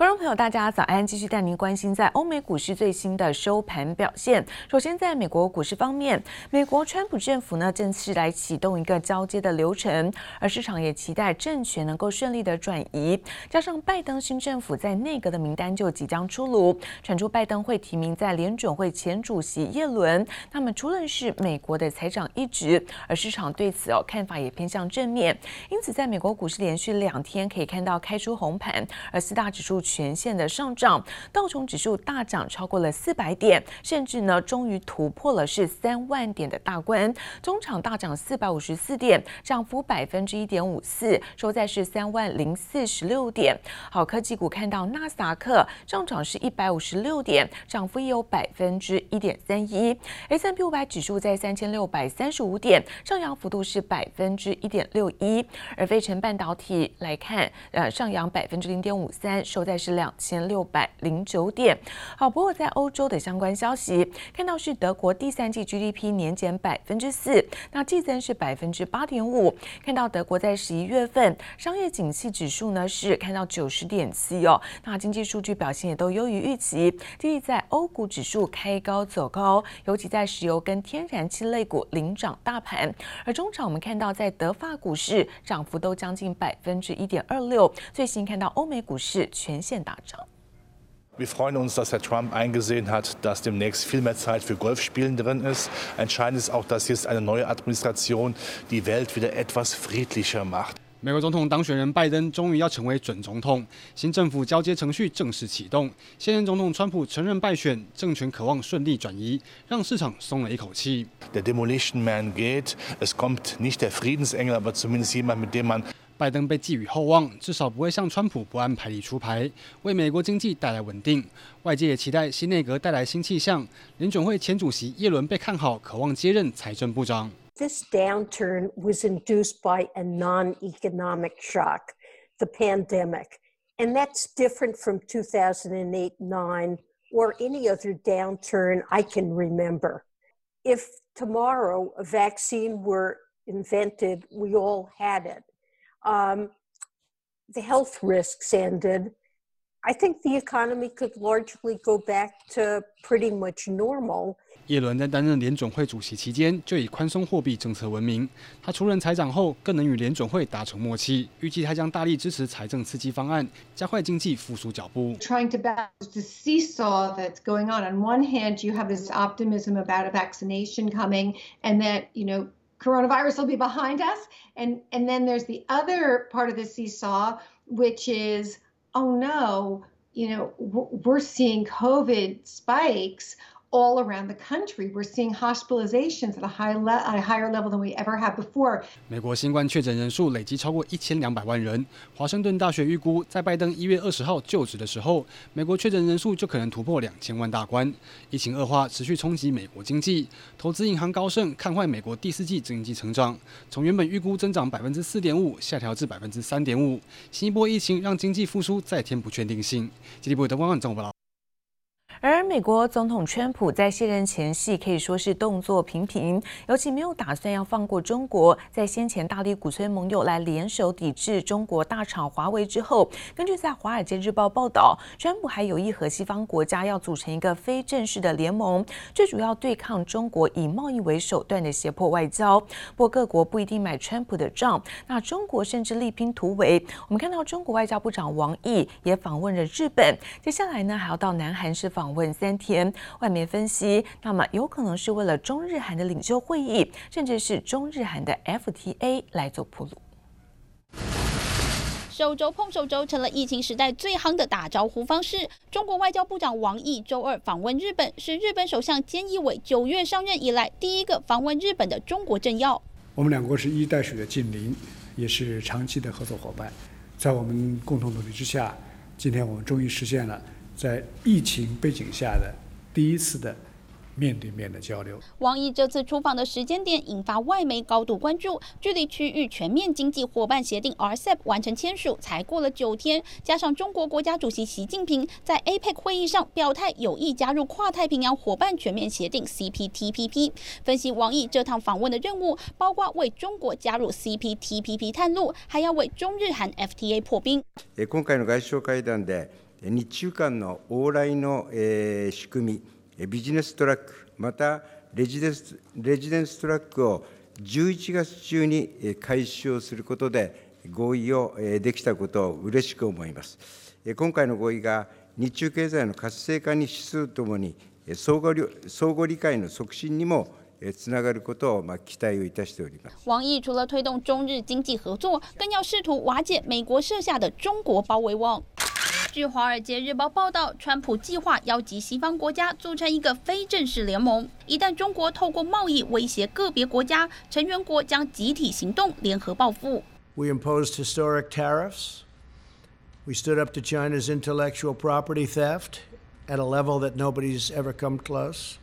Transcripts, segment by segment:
观众朋友，大家早安！继续带您关心在欧美股市最新的收盘表现。首先，在美国股市方面，美国川普政府呢正式来启动一个交接的流程，而市场也期待政权能够顺利的转移。加上拜登新政府在内阁的名单就即将出炉，传出拜登会提名在联准会前主席耶伦，那么除了是美国的财长一职，而市场对此哦看法也偏向正面。因此，在美国股市连续两天可以看到开出红盘，而四大指数。全线的上涨，道琼指数大涨超过了四百点，甚至呢终于突破了是三万点的大关。中场大涨四百五十四点，涨幅百分之一点五四，收在是三万零四十六点。好，科技股看到纳斯达克上涨是一百五十六点，涨幅也有百分之一点三一。S&P 五百指数在三千六百三十五点，上扬幅度是百分之一点六一。而费城半导体来看，呃，上扬百分之零点五三，收在。是两千六百零九点。好，不过在欧洲的相关消息，看到是德国第三季 GDP 年减百分之四，那季增是百分之八点五。看到德国在十一月份商业景气指数呢是看到九十点七哦，那经济数据表现也都优于预期。第一，在欧股指数开高走高，尤其在石油跟天然气类股领涨大盘。而中场我们看到在德法股市涨幅都将近百分之一点二六。最新看到欧美股市全。线大涨。Wir freuen uns, dass Herr Trump eingesehen hat, dass demnächst viel mehr Zeit für Golfspielen drin ist. Entscheidend ist auch, dass jetzt eine neue Administration die Welt wieder etwas friedlicher macht. 美国总统当选人拜登终于要成为准总统，新政府交接程序正式启动。现任总统川普承认败选，政权渴望顺利转移，让市场松了一口气。Der Demolition Man geht, es kommt nicht der Friedensengel, aber zumindest jemand, mit dem man 拜登被寄予厚望，至少不会像川普不按牌理出牌，为美国经济带来稳定。外界也期待新内阁带来新气象。联准会前主席耶伦被看好，渴望接任财政部长。This downturn was induced by a non-economic shock, the pandemic, and that's different from 2008-9 or any other downturn I can remember. If tomorrow a vaccine were invented, we all had it. Um, the health risks ended. I think the economy could largely go back to pretty much normal. 耶伦在担任联准会主席期间，就以宽松货币政策闻名。他出任财长后，更能与联准会达成默契。预计他将大力支持财政刺激方案，加快经济复苏脚步。Trying to balance the seesaw that's going on. On one hand, you have this optimism about a vaccination coming, and that you know. coronavirus will be behind us. And, and then there's the other part of the seesaw, which is, oh no, you know, we're seeing COVID spikes all around the country. We're seeing hospitalizations at a high le at a higher level than we ever have before. 美国新冠确诊人数累计超过一千两百万人。华盛顿大学预估，在拜登一月二十号就职的时候，美国确诊人数就可能突破两千万大关。疫情恶化持续冲击美国经济，投资银行高盛看坏美国第四季经济成长，从原本预估增长百分之四点五下调至百分之三点五。新一波疫情让经济复苏再添不确定性。经济部的汪万综报道。美国总统川普在卸任前夕可以说是动作频频，尤其没有打算要放过中国。在先前大力鼓吹盟友来联手抵制中国大厂华为之后，根据在《华尔街日报》报道，川普还有意和西方国家要组成一个非正式的联盟，最主要对抗中国以贸易为手段的胁迫外交。不过各国不一定买川普的账，那中国甚至力拼突围。我们看到中国外交部长王毅也访问了日本，接下来呢还要到南韩市访。问三天，外媒分析，那么有可能是为了中日韩的领袖会议，甚至是中日韩的 FTA 来做铺路。手肘碰手肘成了疫情时代最夯的打招呼方式。中国外交部长王毅周二访问日本，是日本首相菅义伟九月上任以来第一个访问日本的中国政要。我们两国是一衣带水的近邻，也是长期的合作伙伴。在我们共同努力之下，今天我们终于实现了。在疫情背景下的第一次的面对面的交流。王毅这次出访的时间点引发外媒高度关注，距离区域全面经济伙伴协定 RCEP 完成签署才过了九天，加上中国国家主席习近平在 APEC 会议上表态有意加入跨太平洋伙伴全面协定 CPTPP。分析王毅这趟访问的任务，包括为中国加入 CPTPP 探路，还要为中日韩 FTA 破冰。今回の外相会谈で日中间の往来の仕组み、ビジネストラック、またレジデンスレジデンストラックを11月中に开始をすることで合意をできたことを嬉しく思います。今回の合意が日中経済の活性化に资するともに相互相互理解の促进にもつながることをま期待をいたしております。王毅除了推动中日经济合作，更要试图瓦解美国设下的中国包围网。据《华尔街日报》报道，川普计划邀集西方国家组成一个非正式联盟，一旦中国透过贸易威胁个别国家，成员国将集体行动，联合报复。We imposed historic tariffs. We stood up to China's intellectual property theft at a level that nobody's ever come close.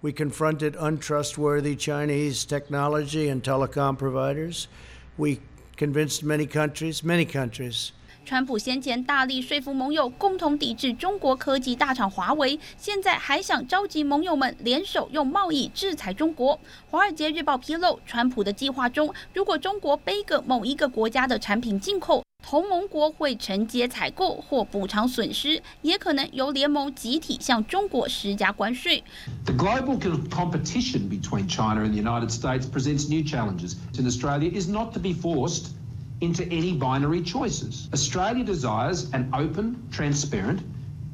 We confronted untrustworthy Chinese technology and telecom providers. We convinced many countries, many countries, 川普先前大力说服盟友共同抵制中国科技大厂华为，现在还想召集盟友们联手用贸易制裁中国。《华尔街日报》披露，川普的计划中，如果中国背个某一个国家的产品进口，同盟国会承接采购或补偿损失，也可能由联盟集体向中国施加关税。The global competition between China and the United States presents new challenges. In Australia, is not to be forced. Into any binary choices. Australia desires an open, transparent,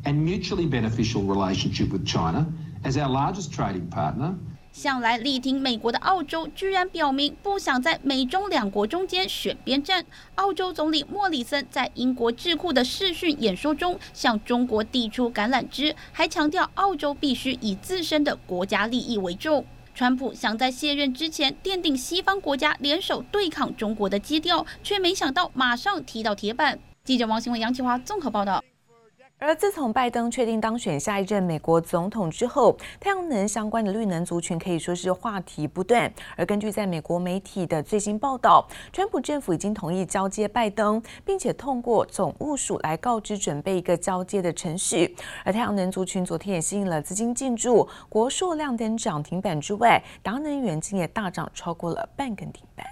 and mutually beneficial relationship with China as our largest trading partner. 向来力挺美国的澳洲，居然表明不想在美中两国中间选边站。澳洲总理莫里森在英国智库的视讯演说中，向中国递出橄榄枝，还强调澳洲必须以自身的国家利益为重。川普想在卸任之前奠定西方国家联手对抗中国的基调，却没想到马上踢到铁板。记者王新文、杨启华综合报道。而自从拜登确定当选下一任美国总统之后，太阳能相关的绿能族群可以说是话题不断。而根据在美国媒体的最新报道，川普政府已经同意交接拜登，并且通过总务署来告知准备一个交接的程序。而太阳能族群昨天也吸引了资金进驻，国硕亮灯涨停板之外，达能元晶也大涨超过了半根停板。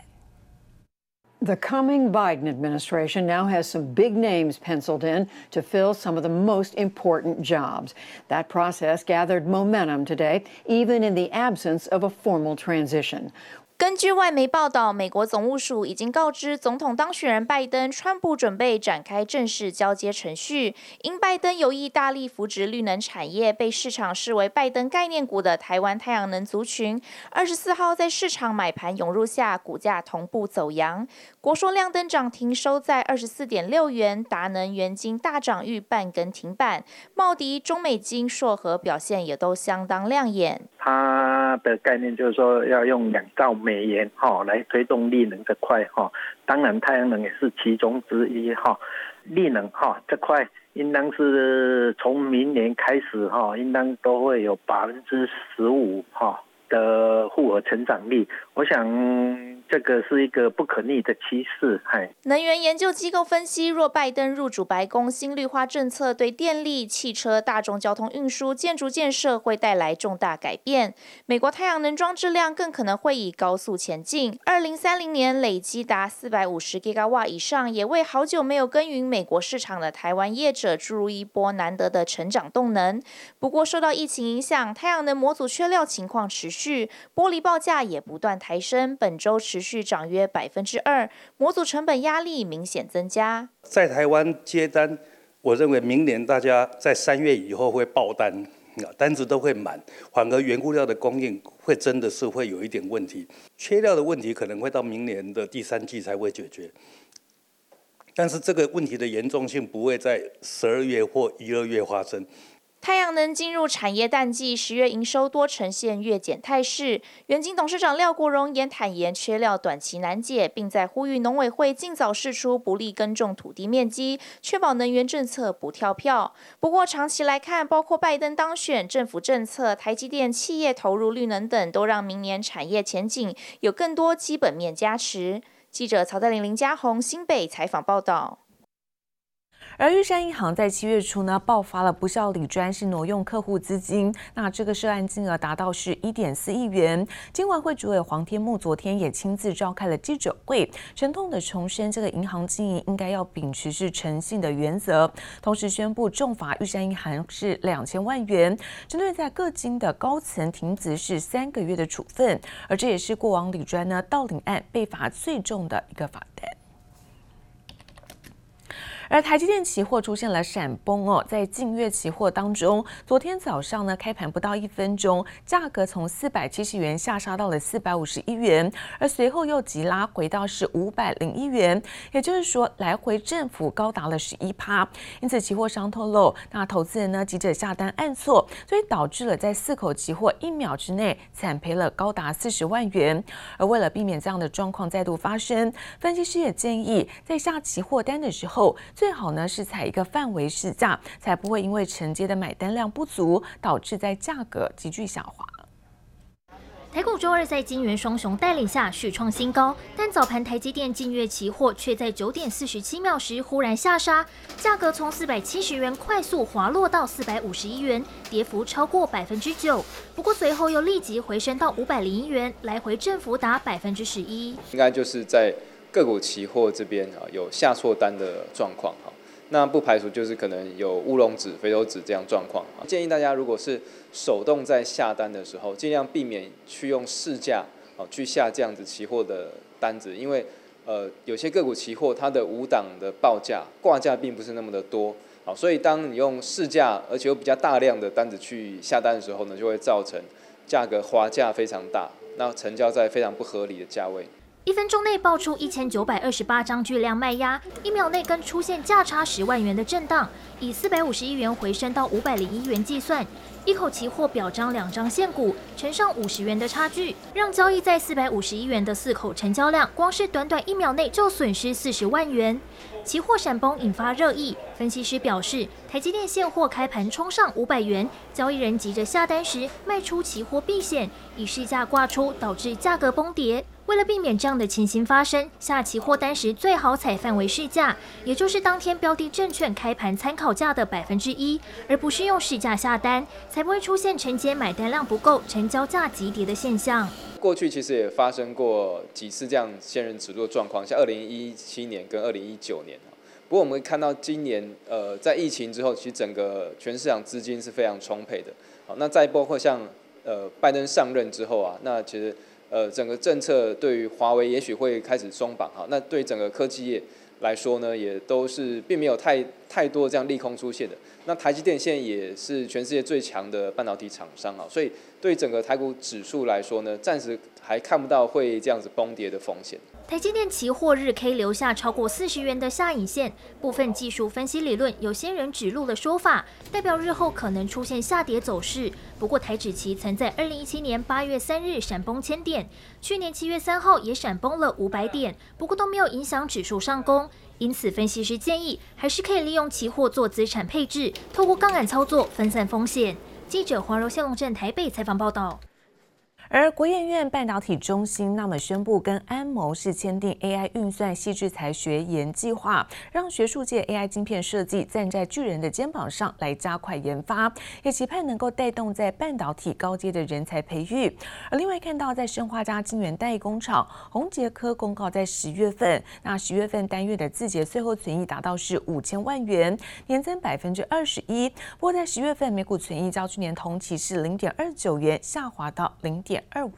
The coming Biden administration now has some big names penciled in to fill some of the most important jobs. That process gathered momentum today, even in the absence of a formal transition. 根据外媒报道，美国总务署已经告知总统当选人拜登，川普准备展开正式交接程序。因拜登有意大力扶植绿能产业，被市场视为拜登概念股的台湾太阳能族群，二十四号在市场买盘涌入下，股价同步走扬。国硕亮灯涨停，收在二十四点六元；达能元晶大涨逾半根停板。茂迪、中美金、硕和表现也都相当亮眼。它的概念就是说要用两兆美元哈来推动力能这块哈，当然太阳能也是其中之一哈。力能哈这块应当是从明年开始哈，应当都会有百分之十五哈的复合成长率，我想。这个是一个不可逆的趋势。嗨，能源研究机构分析，若拜登入主白宫，新绿化政策对电力、汽车、大众交通运输、建筑建设会带来重大改变。美国太阳能装置量更可能会以高速前进，二零三零年累积达四百五十吉瓦以上，也为好久没有耕耘美国市场的台湾业者注入一波难得的成长动能。不过，受到疫情影响，太阳能模组缺料情况持续，玻璃报价也不断抬升，本周持续涨约百分之二，模组成本压力明显增加。在台湾接单，我认为明年大家在三月以后会爆单，单子都会满，反而原物料的供应会真的是会有一点问题，缺料的问题可能会到明年的第三季才会解决。但是这个问题的严重性不会在十二月或一二月发生。太阳能进入产业淡季，十月营收多呈现月减态势。元晶董事长廖国荣也坦言，缺料短期难解，并在呼吁农委会尽早释出不利耕种土地面积，确保能源政策不跳票。不过长期来看，包括拜登当选、政府政策、台积电企业投入绿能等，都让明年产业前景有更多基本面加持。记者曹在林、林嘉宏新北采访报道。而玉山银行在七月初呢爆发了不孝理专，是挪用客户资金，那这个涉案金额达到是一点四亿元。金管会主委黄天牧昨天也亲自召开了记者会，沉痛的重申这个银行经营应该要秉持是诚信的原则，同时宣布重罚玉山银行是两千万元，针对在各金的高层停职是三个月的处分，而这也是过往理专呢盗领案被罚最重的一个罚单。而台积电期货出现了闪崩哦，在净月期货当中，昨天早上呢开盘不到一分钟，价格从四百七十元下杀到了四百五十一元，而随后又急拉回到是五百零一元，也就是说来回振幅高达了十一趴。因此，期货商透露，那投资人呢急着下单按错，所以导致了在四口期货一秒之内惨赔了高达四十万元。而为了避免这样的状况再度发生，分析师也建议在下期货单的时候。最好呢是采一个范围市价，才不会因为承接的买单量不足，导致在价格急剧下滑。台股周二在金元双雄带领下续创新高，但早盘台积电净月期货却在九点四十七秒时忽然下杀，价格从四百七十元快速滑落到四百五十一元，跌幅超过百分之九。不过随后又立即回升到五百零一元，来回振幅达百分之十一。应该就是在。个股期货这边啊，有下错单的状况哈，那不排除就是可能有乌龙指、肥头指这样状况。建议大家如果是手动在下单的时候，尽量避免去用市价啊去下这样子期货的单子，因为呃有些个股期货它的五档的报价挂价并不是那么的多啊，所以当你用市价而且有比较大量的单子去下单的时候呢，就会造成价格滑价非常大，那成交在非常不合理的价位。一分钟内爆出一千九百二十八张巨量卖压，一秒内更出现价差十万元的震荡，以四百五十一元回升到五百零一元计算，一口期货表彰两张现股，乘上五十元的差距，让交易在四百五十一元的四口成交量，光是短短一秒内就损失四十万元。期货闪崩引发热议，分析师表示，台积电现货开盘冲上五百元，交易人急着下单时卖出期货避险，以市价挂出，导致价格崩跌。为了避免这样的情形发生，下期货单时最好采范围市价，也就是当天标的证券开盘参考价的百分之一，而不是用市价下单，才不会出现承接买单量不够、成交价急跌的现象。过去其实也发生过几次这样仙人指路的状况，像二零一七年跟二零一九年。不过我们看到今年，呃，在疫情之后，其实整个全市场资金是非常充沛的。好，那再包括像呃拜登上任之后啊，那其实。呃，整个政策对于华为也许会开始松绑哈，那对整个科技业来说呢，也都是并没有太太多这样利空出现的。那台积电现在也是全世界最强的半导体厂商啊，所以对整个台股指数来说呢，暂时还看不到会这样子崩跌的风险。台积电期货日 K 留下超过四十元的下影线，部分技术分析理论有仙人指路的说法，代表日后可能出现下跌走势。不过台指期曾在二零一七年八月三日闪崩千点，去年七月三号也闪崩了五百点，不过都没有影响指数上攻。因此，分析师建议还是可以利用期货做资产配置，透过杠杆操作分散风险。记者黄柔谢龙镇台北采访报道。而国研院半导体中心那么宣布跟安谋是签订 AI 运算矽智财学研计划，让学术界 AI 晶片设计站在巨人的肩膀上来加快研发，也期盼能够带动在半导体高阶的人才培育。而另外看到在生化镓晶圆代工厂宏杰科公告在十月份，那十月份单月的自结税后存益达到是五千万元，年增百分之二十一。不过在十月份每股存益较去年同期是零点二九元，下滑到零点。二五。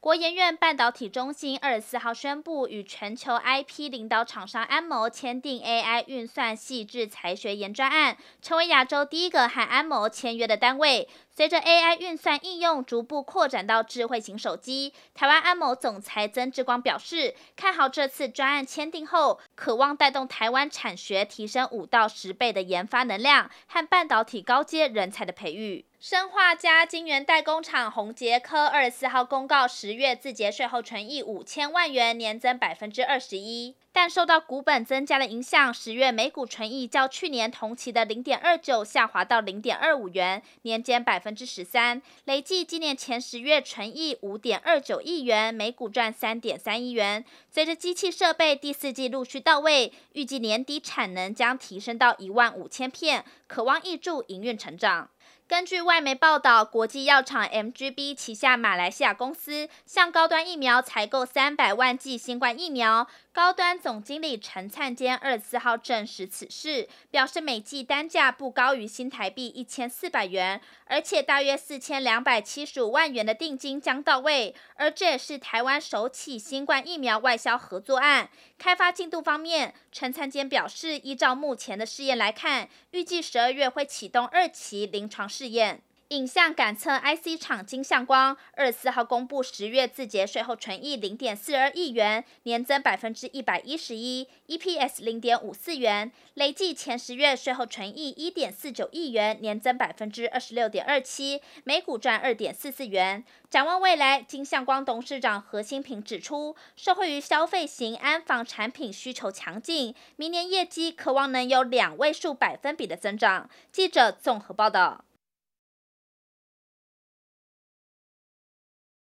国研院半导体中心二十四号宣布，与全球 IP 领导厂商安谋签订 AI 运算细致才学研专案，成为亚洲第一个和安谋签约的单位。随着 AI 运算应用逐步扩展到智慧型手机，台湾安某总裁曾志光表示，看好这次专案签订后，渴望带动台湾产学提升五到十倍的研发能量和半导体高阶人才的培育。生化加晶圆代工厂宏捷科二十四号公告，十月自结税后纯益五千万元，年增百分之二十一。但受到股本增加的影响，十月每股纯益较去年同期的零点二九下滑到零点二五元，年减百分分之十三。累计今年前十月纯益五点二九亿元，每股赚三点三亿元。随着机器设备第四季陆续到位，预计年底产能将提升到一万五千片，可望挹注营运成长。根据外媒报道，国际药厂 MGB 旗下马来西亚公司向高端疫苗采购三百万剂新冠疫苗。高端总经理陈灿坚二十四号证实此事，表示每剂单价不高于新台币一千四百元，而且大约四千两百七十五万元的定金将到位。而这也是台湾首起新冠疫苗外销合作案。开发进度方面，陈灿坚表示，依照目前的试验来看，预计十二月会启动二期临床试验。影像感测 IC 厂金相光二十四号公布十月字节税后纯益零点四二亿元，年增百分之一百一十一，EPS 零点五四元，累计前十月税后纯益一点四九亿元，年增百分之二十六点二七，每股赚二点四四元。展望未来，金相光董事长何新平指出，受惠于消费型安防产品需求强劲，明年业绩可望能有两位数百分比的增长。记者综合报道。